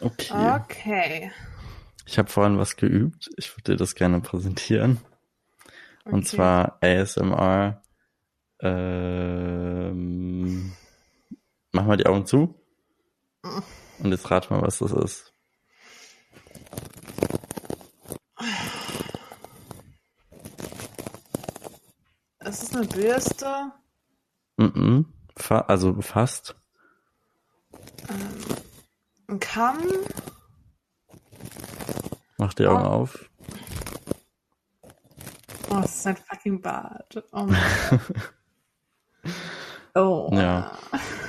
Okay. Okay. Ich habe vorhin was geübt. Ich würde dir das gerne präsentieren. Und Okay. zwar ASMR. Ähm, mach mal die Augen zu. Und jetzt rat mal, was das ist. Es ist eine Bürste. Mhm. Fa also fast. Ein Kamm. Mach die Augen Oh. auf. Oh, es ist ein fucking Bart. Oh. Oh. Ja.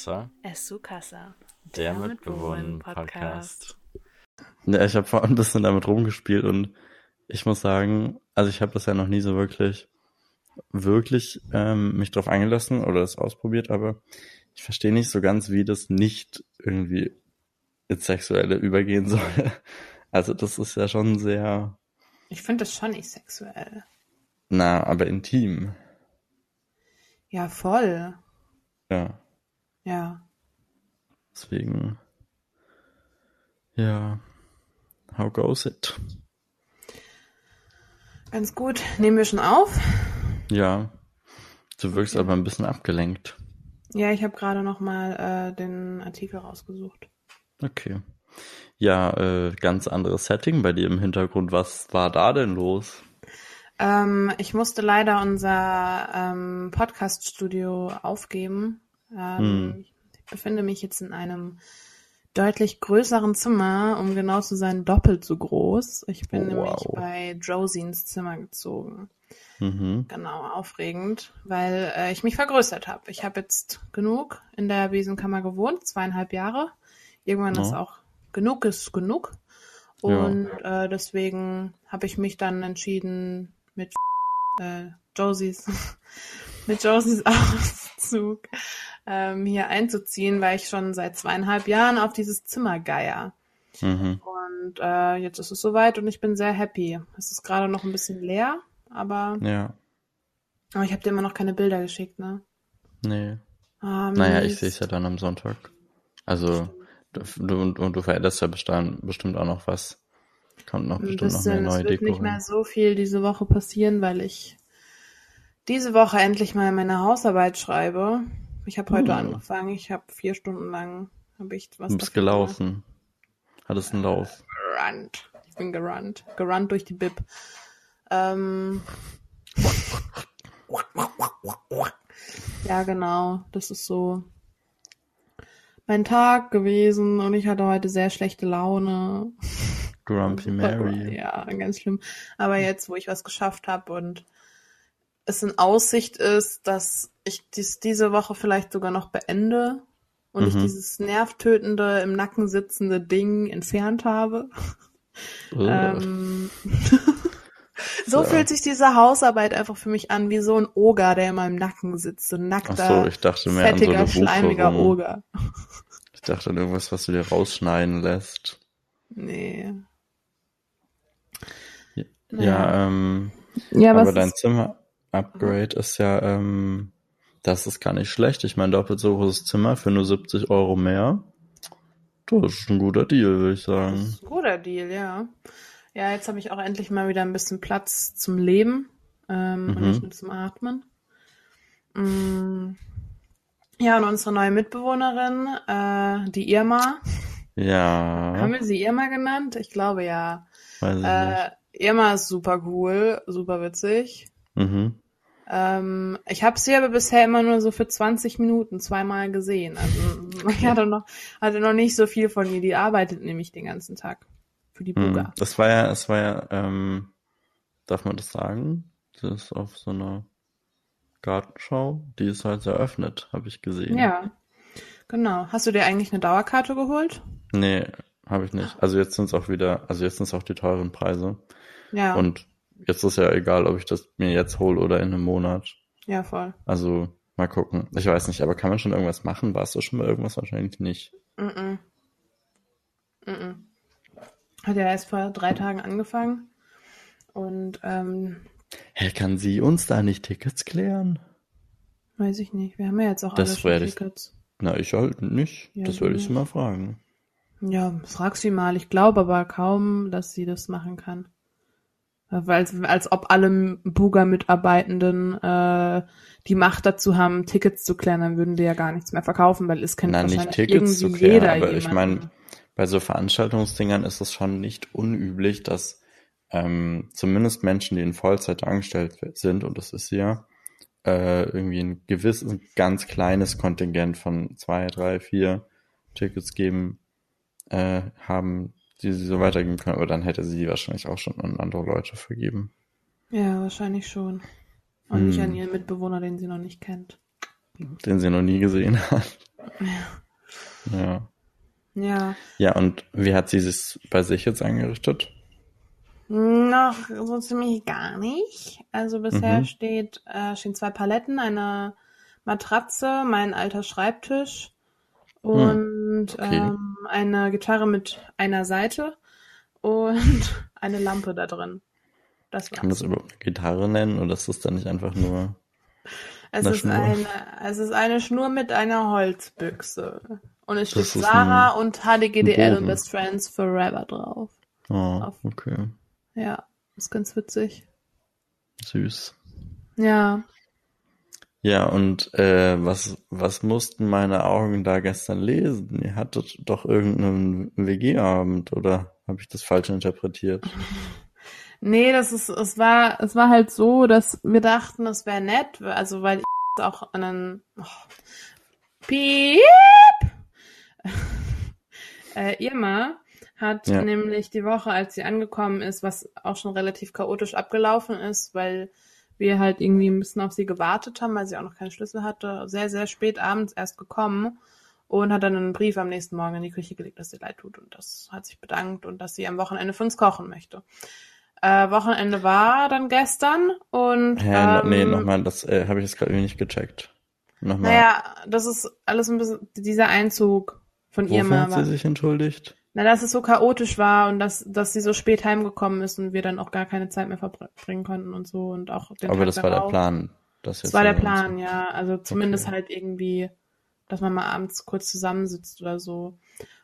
Mikasa, Esukasa. der Mitbewohnen-Podcast. Ja, ich habe vorhin ein bisschen damit rumgespielt und ich muss sagen, also ich habe das ja noch nie so wirklich, wirklich ähm, mich drauf eingelassen oder das ausprobiert, aber ich verstehe nicht so ganz, wie das nicht irgendwie ins Sexuelle übergehen soll. Also das ist ja schon sehr, Ich finde das schon nicht sexuell. na, aber intim. Ja, voll. Ja, Ja. deswegen, ja, how goes it? Ganz gut. Nehmen wir schon auf? Ja, du wirkst aber ein bisschen abgelenkt. Ja, ich habe gerade noch mal äh, den Artikel rausgesucht. Okay. Ja, äh, ganz anderes Setting bei dir im Hintergrund. Was war da denn los? Ähm, ich musste leider unser ähm, Podcast-Studio aufgeben. Ähm, Hm. Ich befinde mich jetzt in einem deutlich größeren Zimmer, um genau zu sein, doppelt so groß. Ich bin Oh, nämlich wow. bei Josie ins Zimmer gezogen. Mhm. Genau, aufregend, weil äh, ich mich vergrößert habe. Ich habe jetzt genug in der Besenkammer gewohnt, zweieinhalb Jahre. Irgendwann ist Ja. auch genug ist genug. Ja. Und äh, deswegen habe ich mich dann entschieden, mit äh, Josies, mit Josies Auszug ähm, hier einzuziehen, weil ich schon seit zweieinhalb Jahren auf dieses Zimmer geier. Mhm. Und äh, jetzt ist es soweit und ich bin sehr happy. Es ist gerade noch ein bisschen leer, aber, Ja, aber ich habe dir immer noch keine Bilder geschickt, ne? nee. Ah, Naja, ich sehe es ja dann am Sonntag. Also, du, und, und du veränderst ja bestimmt, bestimmt auch noch was. Kommt noch bestimmt noch eine bisschen, es neue wird Deko nicht mehr rein. so viel diese Woche passieren, weil ich diese Woche endlich mal meine Hausarbeit schreibe. Ich habe heute Hm. angefangen. Ich habe vier Stunden lang habe ich was Du bist dafür gemacht. gelaufen. Hattest einen Lauf. Gerannt. Ich bin gerannt. Gerannt durch die Bib. Ähm, ja, genau. Das ist so mein Tag gewesen und ich hatte heute sehr schlechte Laune. Grumpy Mary. Ja, ganz schlimm. Aber jetzt, wo ich was geschafft habe und es in Aussicht ist, dass ich dies diese Woche vielleicht sogar noch beende und ich Mhm. dieses nervtötende, im Nacken sitzende Ding entfernt habe. Ugh. Ähm, so So. fühlt sich diese Hausarbeit einfach für mich an, wie so ein Oger, der in meinem Nacken sitzt. So ein Ach nackter, so, ich dachte mehr an so fettiger, eine schleimiger. Oger. Ich dachte an irgendwas, was du dir rausschneiden lässt. Nee. Ja, Naja. ähm, Ja, aber was dein Zimmer-Upgrade ist ja, ähm, das ist gar nicht schlecht. Ich meine, doppelt so großes Zimmer für nur 70 Euro mehr. Das ist ein guter Deal, würde ich das sagen. ist ein guter Deal, ja. Ja, jetzt habe ich auch endlich mal wieder ein bisschen Platz zum Leben ähm, und Mhm. nicht nur zum Atmen. Mm. Ja, und unsere neue Mitbewohnerin, äh, die Irma, Ja, haben wir sie Irma genannt? Ich glaube ja. weiß ich Äh, Irma ist super cool, super witzig. nicht. Mhm. Ähm, ich habe sie aber bisher immer nur so für 20 Minuten zweimal gesehen. Also ich hatte noch, hatte noch nicht so viel von ihr. Die arbeitet nämlich den ganzen Tag für die Mhm. Buga. Das war ja, es war ja, ähm, darf man das sagen? Das ist auf so einer Gartenschau, die ist halt eröffnet, habe ich gesehen. Ja, genau. Hast du dir eigentlich eine Dauerkarte geholt? Nee, habe ich nicht. Also jetzt sind es auch wieder, also jetzt sind es auch die teuren Preise. Ja. Und jetzt ist ja egal, ob ich das mir jetzt hole oder in einem Monat. Ja, voll. Also mal gucken. Ich weiß nicht, aber kann man schon irgendwas machen? Warst du schon mal irgendwas? Wahrscheinlich nicht. Mm -mm. Mm Hat ja erst vor drei Tagen angefangen. Und ähm, Hä, kann sie uns da nicht Tickets klären? weiß ich nicht. Wir haben ja jetzt auch Das alle ich- Tickets. Na, ich halt nicht. Ja, das würde ich sie mal fragen. Ja, frag sie mal. Ich glaube aber kaum, dass sie das machen kann. Weil als ob alle Buga-Mitarbeitenden äh, die Macht dazu haben, Tickets zu klären, dann würden die ja gar nichts mehr verkaufen, weil es kennt Na, nicht Tickets zu klären, aber ich jemanden. meine, bei so Veranstaltungsdingern ist es schon nicht unüblich, dass ähm, zumindest Menschen, die in Vollzeit angestellt sind, und das ist ja, äh, irgendwie ein gewisses, ganz kleines Kontingent von zwei, drei, vier Tickets geben, äh, haben, die sie so weitergeben können. Aber dann hätte sie die wahrscheinlich auch schon an andere Leute vergeben. Ja, wahrscheinlich schon. Und nicht Hm. an ihren Mitbewohner, den sie noch nicht kennt. Den sie noch nie gesehen hat. Ja. Ja. Ja, und wie hat sie sich bei sich jetzt eingerichtet? Noch so ziemlich gar nicht. Also bisher Mhm. steht, äh, stehen zwei Paletten, eine Matratze, mein alter Schreibtisch und Hm, okay. ähm, eine Gitarre mit einer Seite und eine Lampe da drin. Das Kann man das war's. überhaupt eine Gitarre nennen oder ist das dann nicht einfach nur. Es eine ist Schnur? eine, es ist eine Schnur mit einer Holzbüchse. Und es steht Sarah und HDGDL und. Best Friends Forever drauf. Oh, Auf- okay. Ja, ist ganz witzig. Süß. Ja. Ja, und äh, was, was mussten meine Augen da gestern lesen? Ihr hattet doch irgendeinen WG-Abend, oder habe ich das falsch interpretiert? Nee, das ist, es war, es war halt so, dass wir dachten, es wäre nett, also weil ich auch einen oh, Piep! äh, Irma hat Ja. nämlich die Woche, als sie angekommen ist, was auch schon relativ chaotisch abgelaufen ist, weil wir halt irgendwie ein bisschen auf sie gewartet haben, weil sie auch noch keinen Schlüssel hatte, sehr, sehr spät abends erst gekommen und hat dann einen Brief am nächsten Morgen in die Küche gelegt, dass sie leid tut und das hat sich bedankt und dass sie am Wochenende für uns kochen möchte. Äh, Wochenende war dann gestern und Hä, no, nee, ähm, nochmal, das äh, habe ich jetzt gerade nicht gecheckt. Nochmal. naja, das ist alles ein bisschen dieser Einzug von Wofür Irma. hat sie sich entschuldigt? Na, dass es so chaotisch war und dass, dass sie so spät heimgekommen ist und wir dann auch gar keine Zeit mehr verbringen konnten und so und auch den Aber Tag das war der darauf. Plan. Das, Das war der so- Plan, ja. Also zumindest Okay. halt irgendwie, dass man mal abends kurz zusammensitzt oder so.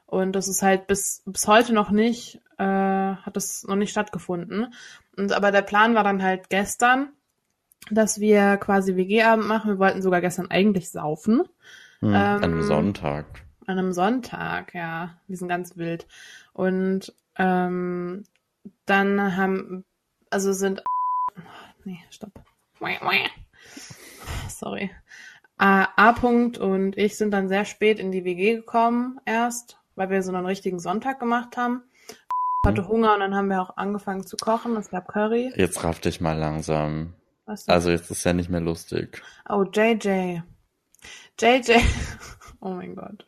Und das ist halt bis, bis heute noch nicht, äh, hat das noch nicht stattgefunden. Und aber der Plan war dann halt gestern, dass wir quasi WG-Abend machen. Wir wollten sogar gestern eigentlich saufen. Hm, an einem ähm, Sonntag. An einem Sonntag, ja. Wir sind ganz wild. Und ähm, dann haben, also sind, nee, stopp. Sorry. A, A. -Punkt und ich sind dann sehr spät in die WG gekommen erst, weil wir so einen richtigen Sonntag gemacht haben. hatte Hunger und dann haben wir auch angefangen zu kochen. Es gab Curry. Jetzt raff dich mal langsam. Also jetzt ist ja nicht mehr lustig. Oh, JJ. JJ. Oh mein Gott.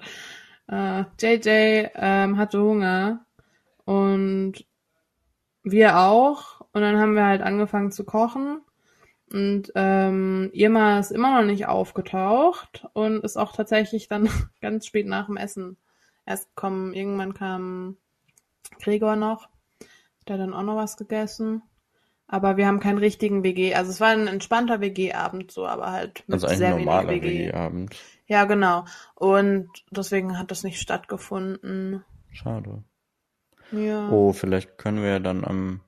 Äh, JJ ähm, hatte Hunger und wir auch. Und dann haben wir halt angefangen zu kochen. Und ähm, Irma ist immer noch nicht aufgetaucht und ist auch tatsächlich dann ganz spät nach dem Essen erst gekommen. Irgendwann kam Gregor noch. Der hat dann auch noch was gegessen. Aber wir haben keinen richtigen WG. Also es war ein entspannter WG-Abend so, aber halt mit Also eigentlich sehr ein normaler wenig WG. WG-Abend. Ja, genau. Und deswegen hat das nicht stattgefunden. Schade. Ja. Oh, vielleicht können wir ja dann am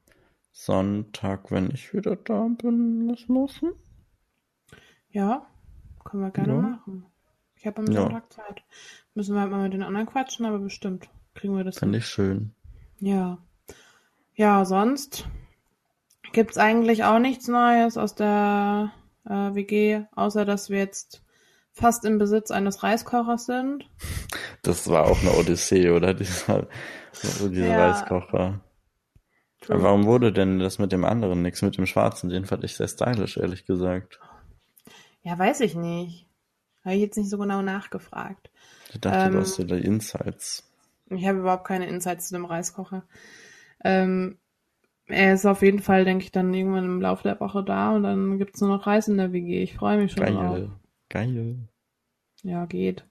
Sonntag, wenn ich wieder da bin, was machen. Ja, können wir gerne Ja. machen. Ich habe am Ja. Sonntag Zeit. Müssen wir halt mal mit den anderen quatschen, aber bestimmt kriegen wir das. Finde ich schön. Ja. Ja, sonst gibt's eigentlich auch nichts Neues aus der äh, WG, außer dass wir jetzt fast im Besitz eines Reiskochers sind. Das war auch eine Odyssee, oder? Dieser, dieser Ja. Reiskocher. Aber warum wurde denn das mit dem anderen nichts, mit dem schwarzen? Den fand ich sehr stylisch, ehrlich gesagt. Ja, weiß ich nicht. Habe ich jetzt nicht so genau nachgefragt. Ich dachte, Ähm, du hast ja die Insights. Ich habe überhaupt keine Insights zu dem Reiskocher. Ähm, Er ist auf jeden Fall, denke ich, dann irgendwann im Laufe der Woche da und dann gibt's nur noch Reis in der WG. Ich freue mich schon Geil. drauf. Geil. Ja, geht.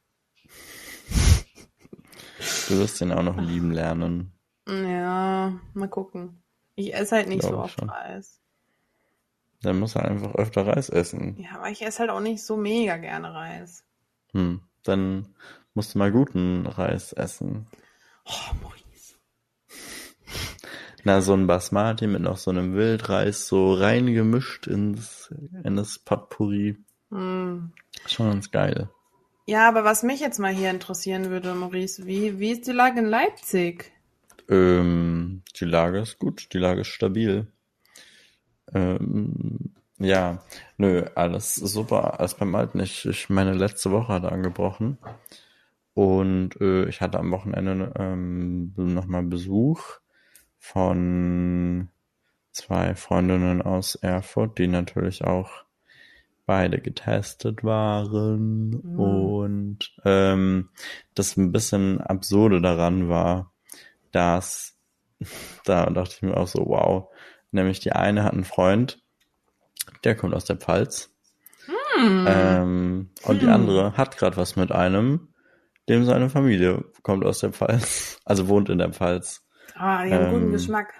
Du wirst ihn auch noch lieben lernen. Ja, mal gucken. Ich esse halt nicht Glaub so oft schon. Reis. Dann muss er einfach öfter Reis essen. Ja, aber ich esse halt auch nicht so mega gerne Reis. Hm. Dann musst du mal guten Reis essen. Oh, Maurice. Na, so ein Basmati mit noch so einem Wildreis so reingemischt ins, in das Potpourri. Hm. Schon ganz geil. Ja, aber was mich jetzt mal hier interessieren würde, Maurice, wie, wie ist die Lage in Leipzig? Ähm, die Lage ist gut, die Lage ist stabil. Ähm, ja, nö, alles super, alles beim Alten. Ich, ich meine letzte Woche hat angebrochen und äh, ich hatte am Wochenende ähm, nochmal Besuch von zwei Freundinnen aus Erfurt, die natürlich auch beide getestet waren Mhm. und ähm, das ein bisschen absurde daran war, dass da dachte ich mir auch so, wow, nämlich die eine hat einen Freund, der kommt aus der Pfalz Hm. ähm, und die Hm. andere hat gerade was mit einem, dem seine Familie kommt aus der Pfalz, also wohnt in der Pfalz. ah, die haben guten ähm, Geschmack.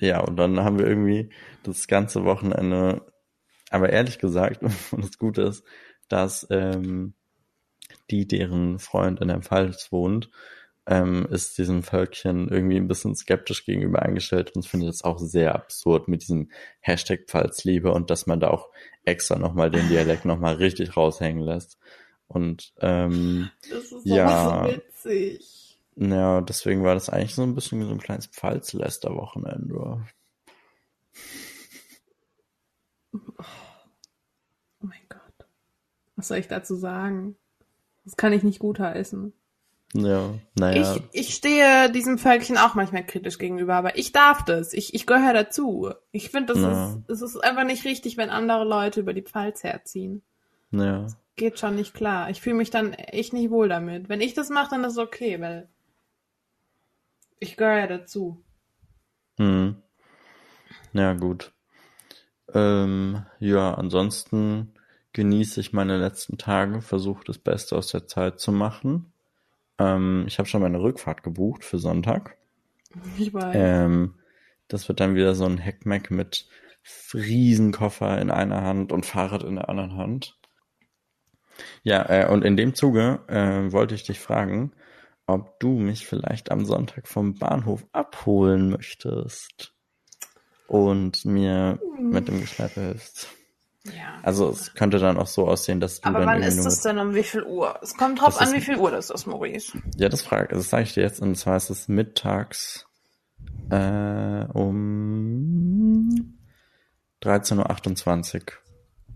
Ja, und dann haben wir irgendwie das ganze Wochenende, aber ehrlich gesagt, und das Gute ist, dass ähm, die, deren Freund in der Pfalz wohnt, ähm, ist diesem Völkchen irgendwie ein bisschen skeptisch gegenüber eingestellt und das finde ich jetzt auch sehr absurd mit diesem Hashtag Pfalzliebe und dass man da auch extra nochmal den Dialekt nochmal richtig raushängen lässt. Und ähm, Das ist ja. so witzig. ja, deswegen war das eigentlich so ein bisschen wie so ein kleines Pfalz-Lester-Wochenende. Oh mein Gott. Was soll ich dazu sagen? Das kann ich nicht gutheißen. Ja, naja, Ich, ich stehe diesem Völkchen auch manchmal kritisch gegenüber, aber ich darf das. Ich, ich gehöre dazu. Ich finde, das Ja. ist, es ist einfach nicht richtig, wenn andere Leute über die Pfalz herziehen. ja, Geht schon nicht klar. Ich fühle mich dann echt nicht wohl damit. Wenn ich das mache, dann ist es okay, weil ich gehöre ja dazu. hm. Ja, gut. Ähm, ja, ansonsten genieße ich meine letzten Tage, versuche das Beste aus der Zeit zu machen. Ähm, ich habe schon meine Rückfahrt gebucht für Sonntag. Ich weiß. Ähm, das wird dann wieder so ein Heckmeck mit Riesenkoffer in einer Hand und Fahrrad in der anderen Hand. Ja, äh, und in dem Zuge äh, wollte ich dich fragen, ob du mich vielleicht am Sonntag vom Bahnhof abholen möchtest und mir mit dem Geschleppe hilfst. Ja. Also es könnte dann auch so aussehen, dass du aber dann wann irgendwie ist das denn um wie viel Uhr? Es kommt drauf an, ist- wie viel Uhr das ist, Maurice. Ja, das frage also das sage ich dir jetzt und zwar ist es mittags äh, um 13.28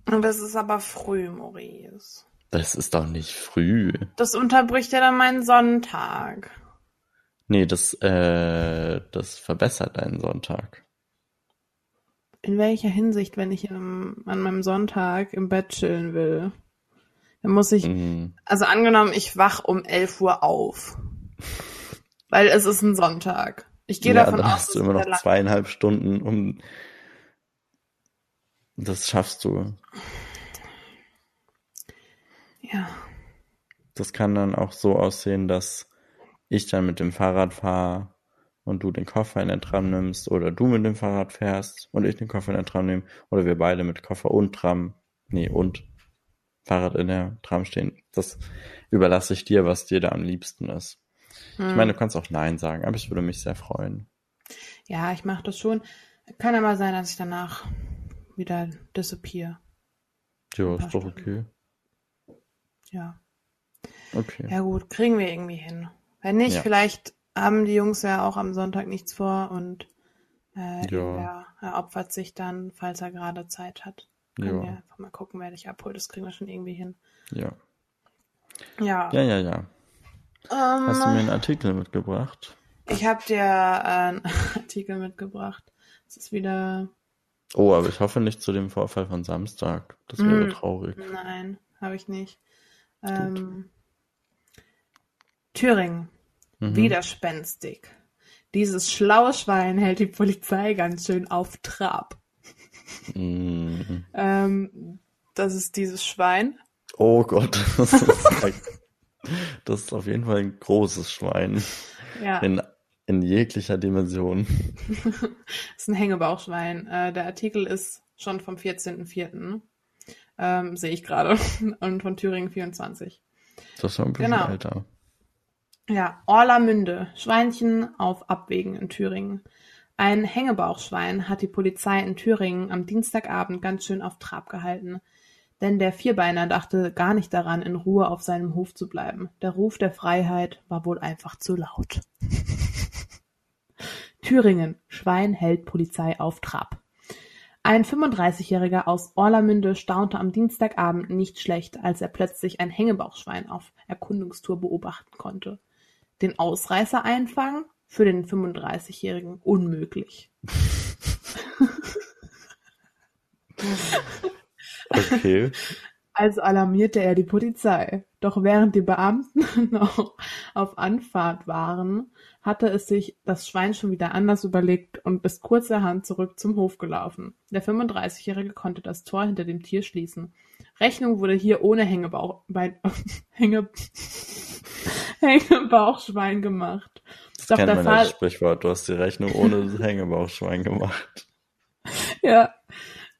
Uhr. Und das ist aber früh, Maurice. Das ist doch nicht früh. Das unterbricht ja dann meinen Sonntag. Nee, das, äh, das verbessert deinen Sonntag. In welcher Hinsicht, wenn ich ähm, an meinem Sonntag im Bett chillen will? Dann muss ich, Mhm. also angenommen, ich wach um 11 Uhr auf. Weil es ist ein Sonntag. Ich gehe ja, davon dann aus, hast du immer noch zweieinhalb Stunden, um das schaffst du. Ja. Das kann dann auch so aussehen, dass ich dann mit dem Fahrrad fahre und du den Koffer in den Tram nimmst oder du mit dem Fahrrad fährst und ich den Koffer in den Tram nehme oder wir beide mit Koffer und Tram, nee, und Fahrrad in der Tram stehen. Das überlasse ich dir, was dir da am liebsten ist. Hm. Ich meine, du kannst auch Nein sagen, aber ich würde mich sehr freuen. Ja, ich mache das schon. Kann aber sein, dass ich danach wieder disappear. Ja, ist doch okay. Ja. Okay. Ja gut, kriegen wir irgendwie hin. Wenn nicht, Ja. vielleicht haben die Jungs ja auch am Sonntag nichts vor und äh, Ja. irgendwer er opfert sich dann, falls er gerade Zeit hat. Können wir Ja, einfach mal gucken, wer dich abholt. Das kriegen wir schon irgendwie hin. ja. Ja. Ja, ja, ja. Hast du mir ähm, einen Artikel mitgebracht? ich habe dir äh, einen Artikel mitgebracht. Es ist wieder. Oh, aber ich hoffe nicht zu dem Vorfall von Samstag. Das wäre Mm. traurig. Nein, habe ich nicht. Ähm, Thüringen. Mhm. Widerspenstig. Dieses schlaue Schwein hält die Polizei ganz schön auf Trab. Mm. Ähm, das ist dieses Schwein. Oh Gott, das ist, das ist auf jeden Fall ein großes Schwein. Ja. In, in jeglicher Dimension. das ist ein Hängebauchschwein. Äh, der Artikel ist schon vom 14.04. Ähm, sehe ich gerade. Und von Thüringen 24. Das ist schon ein bisschen Genau. älter. Ja, Orlamünde. Schweinchen auf Abwägen in Thüringen. Ein Hängebauchschwein hat die Polizei in Thüringen am Dienstagabend ganz schön auf Trab gehalten. Denn der Vierbeiner dachte gar nicht daran, in Ruhe auf seinem Hof zu bleiben. Der Ruf der Freiheit war wohl einfach zu laut. Thüringen. Schwein hält Polizei auf Trab. Ein 35-Jähriger aus Orlamünde staunte am Dienstagabend nicht schlecht, als er plötzlich ein Hängebauchschwein auf Erkundungstour beobachten konnte. Den Ausreißer einfangen? Für den 35-Jährigen unmöglich. Okay. Also alarmierte er die Polizei. Doch während die Beamten noch auf Anfahrt waren, hatte es sich das Schwein schon wieder anders überlegt und ist kurzerhand zurück zum Hof gelaufen. Der 35-Jährige konnte das Tor hinter dem Tier schließen. Rechnung wurde hier ohne Hängebauch, Bein, Hänge, Hängebauchschwein gemacht. Das Doch kennt der man Fall, Sprichwort. Du hast die Rechnung ohne Hängebauchschwein gemacht. Ja.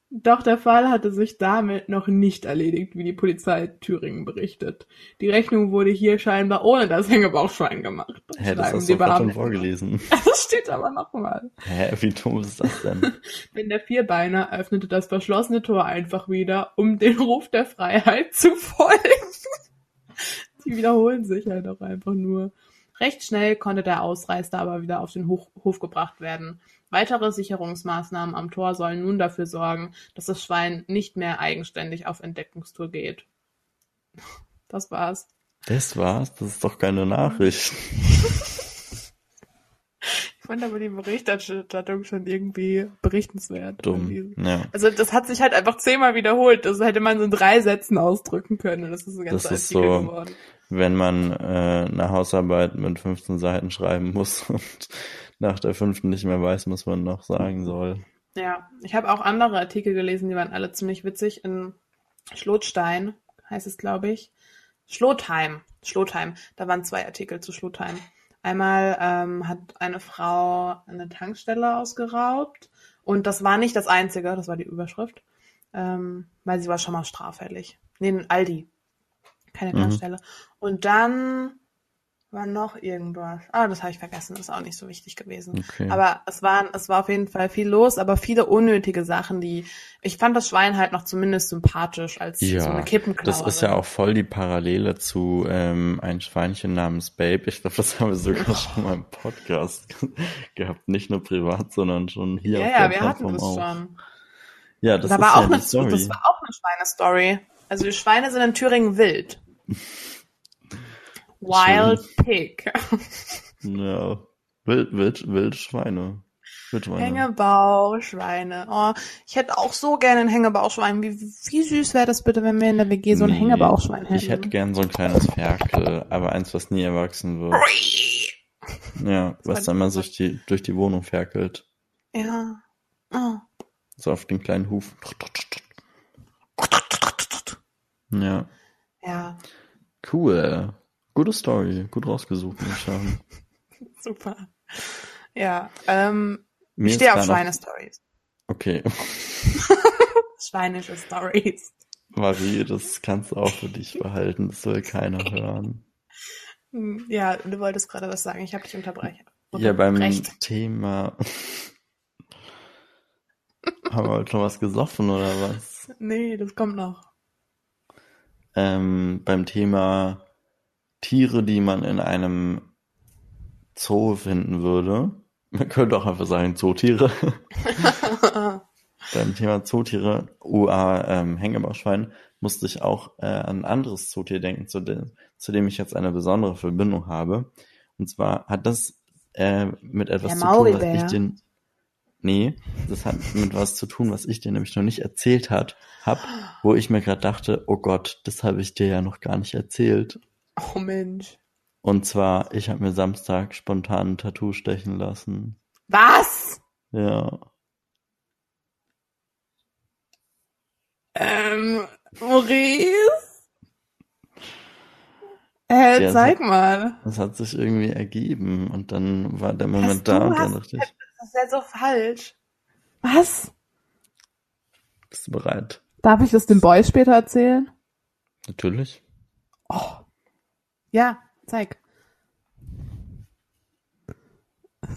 Doch der Fall hatte sich damit noch nicht erledigt, wie die Polizei Thüringen berichtet. Die Rechnung wurde hier scheinbar ohne das Hängebauchschwein gemacht. Hä, das hast du gerade schon vorgelesen. Das steht aber nochmal. Hä, wie dumm ist das denn? Denn der Vierbeiner öffnete das verschlossene Tor einfach wieder, um den Ruf der Freiheit zu folgen. Die wiederholen sich halt auch einfach nur. Recht schnell konnte der Ausreißer aber wieder auf den Hof, gebracht werden. Weitere Sicherungsmaßnahmen am Tor sollen nun dafür sorgen, dass das Schwein nicht mehr eigenständig auf Entdeckungstour geht. Das war's. Das war's? Das ist doch keine Nachricht. Ich fand aber die Berichterstattung schon irgendwie berichtenswert. Dumm. Ja. Also das hat sich halt einfach zehnmal wiederholt. Das hätte man so in drei Sätzen ausdrücken können. Und das ist ein ganzer Das ist Artikel so- geworden. Wenn man äh, eine Hausarbeit mit 15 Seiten schreiben muss und nach der fünften nicht mehr weiß, was man noch sagen soll. Ja, ich habe auch andere Artikel gelesen, die waren alle ziemlich witzig. In Schlotstein heißt es, glaube ich. Schlotheim. Schlotheim. Da waren zwei Artikel zu Schlotheim. Einmal ähm, hat eine Frau eine Tankstelle ausgeraubt. Und das war nicht das Einzige, das war die Überschrift. Ähm, weil sie war schon mal straffällig. Nee, ein Aldi. Keine Mhm. Tankstelle. Und dann war noch irgendwas. Ah, das habe ich vergessen. Das ist auch nicht so wichtig gewesen. Okay. Aber es waren, es war auf jeden Fall viel los, aber viele unnötige Sachen, die ich fand das Schwein halt noch zumindest sympathisch als Ja, so eine Kippenklaue. Das ist ja auch voll die Parallele zu ähm, ein Schweinchen namens Babe. Ich glaube, das haben wir sogar schon mal im Podcast gehabt. Nicht nur privat, sondern schon hier Ja, auf ja, wir hatten Plattform das auch. schon. Ja, das da ist war ja auch eine, Story. das war auch eine Schweinestory. Also die Schweine sind in Thüringen wild. Wild Pig. ja, wild, wild, wild Schweine. Wildschweine. Hängebauchschweine. Oh, ich hätte auch so gerne ein Hängebauchschwein. Wie, wie süß wäre das bitte, wenn wir in der WG so ein Nee, Hängebauchschwein hätten? Ich hätte gern so ein kleines Ferkel, aber eins, was nie erwachsen wird. Ja, was dann mal durch die, durch die Wohnung ferkelt. Ja. Oh. So auf den kleinen Huf. Ja, Ja, cool. Gute Story. Gut rausgesucht, muss ich sagen. super. Ja, ähm, Mir ich stehe auf Schweinestories. Okay. Schweinische Stories. Marie, das kannst du auch für dich behalten. Das soll keiner hören. Hm, Ja, du wolltest gerade was sagen. Ich habe dich unterbrechen. Ja, beim unterbrecht. Thema. Haben wir heute schon was gesoffen oder was? Nee, das kommt noch. Ähm, beim Thema Tiere, die man in einem Zoo finden würde. Man könnte auch einfach sagen Zootiere. beim Thema Zootiere, UA ähm, Hängebauchschwein, musste ich auch äh, an ein anderes Zootier denken, zu, dem, zu dem ich jetzt eine besondere Verbindung habe. Und zwar hat das äh, mit etwas Der zu tun, was ich den. Nee, das hat mit was zu tun, was ich dir nämlich noch nicht erzählt hat, hab, wo ich mir gerade dachte, oh Gott, das habe ich dir ja noch gar nicht erzählt. oh Mensch. Und zwar, ich habe mir Samstag spontan ein Tattoo stechen lassen. Was? Ja. Ähm, Maurice? Äh, Ja, zeig mal. Das hat sich irgendwie ergeben und dann war der Moment du da und dann hast- dachte ich, Das ist ja so falsch. Was? bist du bereit? Darf ich das den Boys später erzählen? Natürlich. Oh. Ja, zeig. Das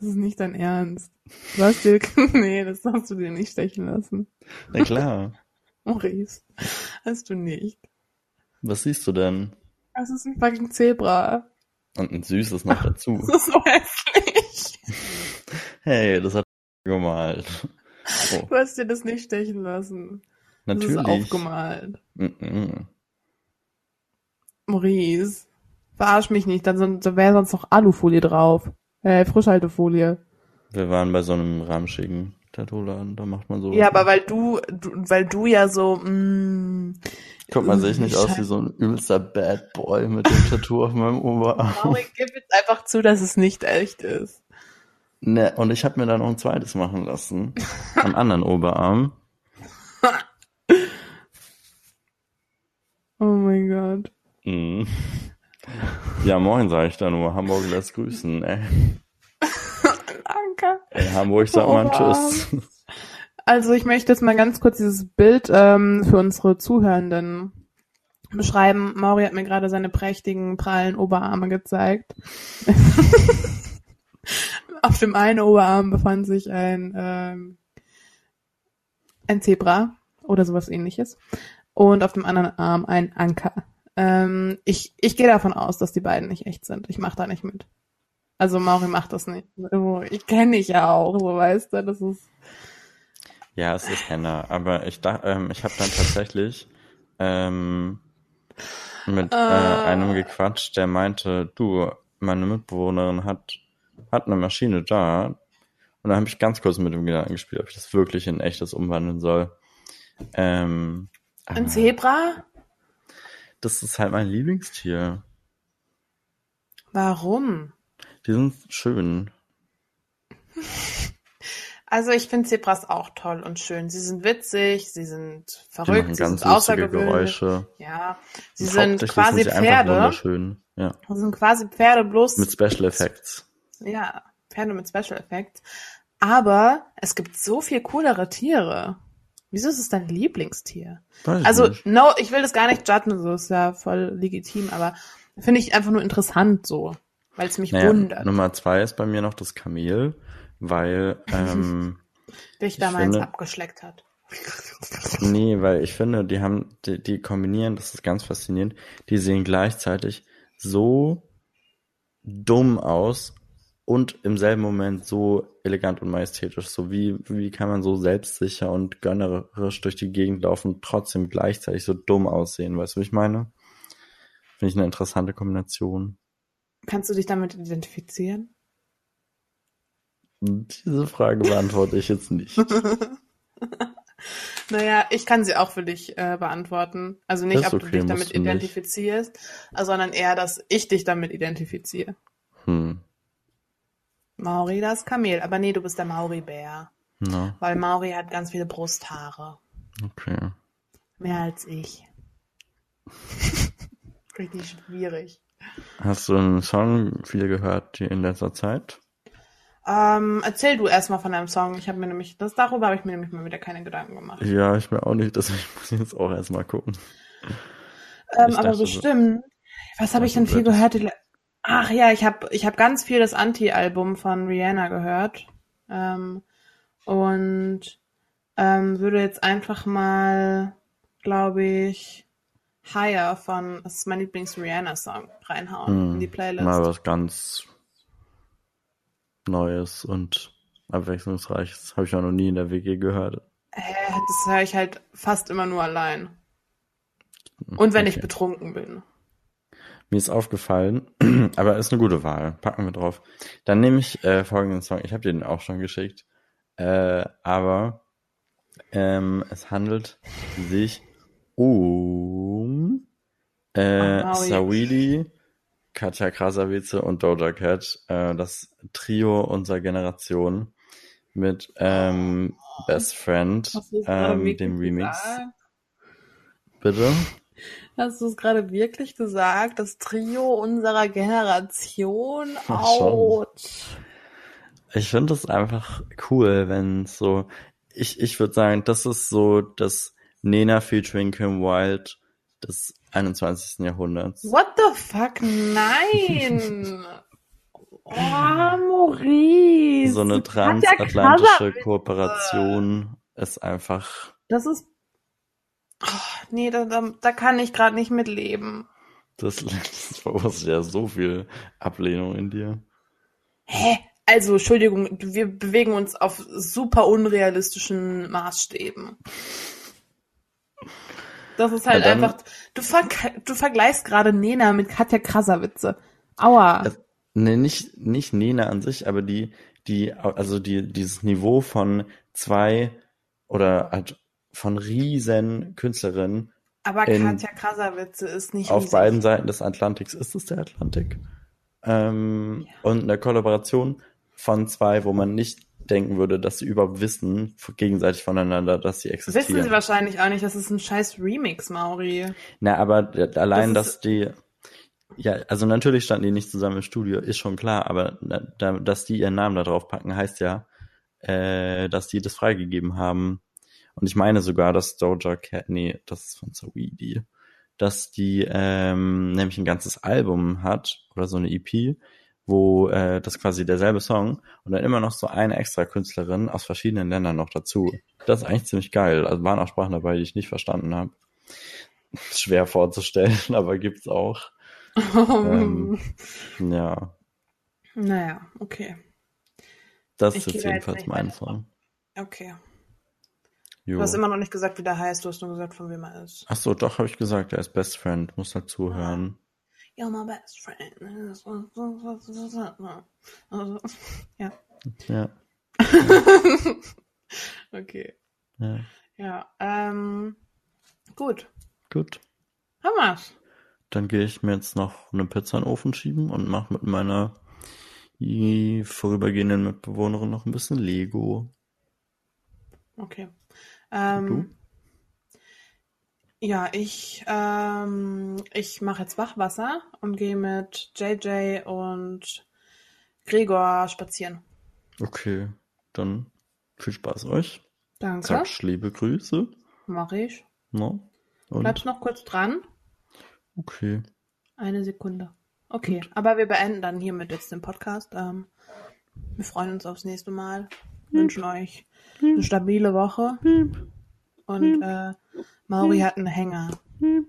ist nicht dein Ernst. Du hast dir, nee, das hast du dir nicht stechen lassen. Na klar. Maurice, hast du nicht. Was siehst du denn? Das ist ein fucking Zebra. Und ein süßes noch dazu. Das ist so hässlich. Hey, das hat gemalt. Oh, Du hast dir das nicht stechen lassen. Das ist natürlich. aufgemalt. Mhm. Maurice, verarsch mich nicht, dann sind- da wäre sonst noch Alufolie drauf. Äh, Frischhaltefolie. Wir waren bei so einem ramschigen Tattoo-Laden, da macht man so. Ja, aber weil du, du, weil du ja so, mm, Guck mal, sehe ich nicht aus wie so ein übelster Bad Boy mit dem Tattoo auf meinem Oberarm. Mauri, gib jetzt einfach zu, dass es nicht echt ist. Ne, und ich habe mir dann noch ein zweites machen lassen. Am anderen Oberarm. Oh mein Gott. Mhm. Ja, moin, sage ich da nur. Hamburg lässt grüßen, ey. Danke. Ey, Hamburg sagt mal Oberarm. Tschüss. Also ich möchte jetzt mal ganz kurz dieses Bild ähm, für unsere Zuhörenden beschreiben. Mauri hat mir gerade seine prächtigen, prallen Oberarme gezeigt. Auf dem einen Oberarm befand sich ein, ähm, ein Zebra oder sowas ähnliches. Und auf dem anderen Arm ein Anker. Ähm, ich ich gehe davon aus, dass die beiden nicht echt sind. Ich mache da nicht mit. Also Mauri macht das nicht. Ich kenne dich ja auch, so weißt du. Das ist Ja, es ist Henna, aber ich dachte, ähm, ich habe dann tatsächlich ähm, mit äh, Ah. einem gequatscht, der meinte, du, meine Mitbewohnerin hat hat eine Maschine da und dann habe ich ganz kurz mit dem Gedanken gespielt, ob ich das wirklich in echtes umwandeln soll. Ähm, ein aber Zebra. Das ist halt mein Lieblingstier. Warum? Die sind schön. Also ich finde Zebras auch toll und schön. Sie sind witzig, sie sind verrückt, sie ganz sind außergewöhnlich. Geräusche. Ja, sie Und sind quasi sind sie Pferde. wunderschön. Ja, Sie sind quasi Pferde bloß mit Special Effects. Ja, Pferde mit Special Effects. Aber es gibt so viel coolere Tiere. Wieso ist es dein Lieblingstier? Also, nicht. no, ich will das gar nicht judgen, so ist ja voll legitim, aber finde ich einfach nur interessant so, weil es mich Naja, wundert, Nummer zwei ist bei mir noch das Kamel, weil, ähm, dich ich da meins finde- abgeschleckt hat. nee, weil ich finde, die haben, die, die kombinieren, das ist ganz faszinierend, die sehen gleichzeitig so dumm aus und im selben Moment so elegant und majestätisch. So wie, wie kann man so selbstsicher und gönnerisch durch die Gegend laufen und trotzdem gleichzeitig so dumm aussehen, weißt du, wie ich meine? Finde ich eine interessante Kombination. Kannst du dich damit identifizieren? Diese Frage beantworte ich jetzt nicht. Naja, ich kann sie auch für dich äh, beantworten. Also nicht, ob du okay, dich musst damit du nicht. identifizierst, äh, sondern eher, dass ich dich damit identifiziere. Hm. Mauri, das Kamel. Aber nee, du bist der Mauri-Bär. Na, Weil Mauri hat ganz viele Brusthaare. okay. Mehr als ich. Richtig schwierig. Hast du einen Song viel gehört die in letzter Zeit? Ähm, erzähl du erstmal von deinem Song. Ich habe mir nämlich, das darüber habe ich mir nämlich mal wieder keine Gedanken gemacht. Ja, ich mir auch nicht, deswegen muss ich jetzt auch erstmal gucken. Ähm, aber dachte, bestimmt. Was habe ich denn viel gehört? Ach ja, ich habe ich hab ganz viel das Anti-Album von Rihanna gehört. Ähm, und ähm, würde jetzt einfach mal, glaube ich, Higher von, das ist mein Lieblings-Rihanna-Song, reinhauen in die Playlist. Hm, Mal was ganz Neues und Abwechslungsreiches. Habe ich auch noch nie in der WG gehört. Äh, das höre ich halt fast immer nur allein. Und wenn ich Okay. betrunken bin. Mir ist aufgefallen, aber ist eine gute Wahl. Packen wir drauf. Dann nehme ich äh, folgenden Song. Ich habe dir den auch schon geschickt. Äh, aber ähm, es handelt sich um äh, Oh. Sawidi Katja Krasavice und Doja Cat, äh, das Trio unserer Generation mit ähm, Best Friend, ähm, dem Remix. Bitte? Hast du es gerade wirklich gesagt? Das Trio unserer Generation? Out. Ich finde es einfach cool, wenn so, ich, ich würde sagen, das ist so das Nena featuring Kim Wilde des 21. Jahrhunderts. What the fuck? Nein! oh, Maurice! So eine transatlantische Kooperation ist einfach. Das ist. Oh, nee, da, da, da kann ich gerade nicht mitleben. Das, das verursacht ja so viel Ablehnung in dir. Hä? Also, Entschuldigung, wir bewegen uns auf super unrealistischen Maßstäben. Das ist halt dann, einfach, du, ver du vergleichst gerade Nena mit Katja Krasavice. Aua. Nee, nicht, nicht Nena an sich, aber die, die, also die, dieses Niveau von zwei oder halt von riesen Künstlerinnen. Aber Katja Krasavice ist nicht Auf riesig. beiden Seiten des Atlantiks ist es der Atlantik. Ähm, ja. Und eine Kollaboration von zwei, wo man nicht denken würde, dass sie überhaupt wissen, gegenseitig voneinander, dass sie existieren. Wissen sie wahrscheinlich auch nicht, das ist ein scheiß Remix, Mauri. Na, aber allein, das dass die, ja, also natürlich standen die nicht zusammen im Studio, ist schon klar, aber dass die ihren Namen da drauf packen, heißt ja, äh, dass die das freigegeben haben. Und ich meine sogar, dass Doja Cat, nee, das ist von Saweetie, dass die ähm, nämlich ein ganzes Album hat oder so eine EP, wo äh, das quasi derselbe Song und dann immer noch so eine extra Künstlerin aus verschiedenen Ländern noch dazu. Das ist eigentlich ziemlich geil. Also waren auch Sprachen dabei, die ich nicht verstanden habe. Schwer vorzustellen, aber gibt's auch. ähm, ja. Naja, okay. Das ich ist jetzt jedenfalls mein Song. Okay. Jo. Du hast immer noch nicht gesagt, wie der heißt. Du hast nur gesagt, von wem er ist. Ach so, doch, habe ich gesagt. Er ist Best Friend. Muss halt zuhören. You're my best friend. Also, ja. Ja. okay. Ja. Ja, ähm, gut. Gut. Haben wir's. Dann gehe ich mir jetzt noch eine Pizza in den Ofen schieben und mache mit meiner vorübergehenden Mitbewohnerin noch ein bisschen Lego. Okay. Ähm, ja, ich, ähm, ich mache jetzt Wachwasser und gehe mit JJ und Gregor spazieren. Okay, dann viel Spaß euch. Danke. Sagst liebe Grüße. Mach ich. No. Und? Bleibst noch kurz dran? Okay. Eine Sekunde. Okay, Gut. aber wir beenden dann hiermit jetzt den Podcast. Ähm, wir freuen uns aufs nächste Mal. Hm. Wünschen euch eine stabile Woche. Hm. Und äh, Mauri hat einen Hänger. Hm.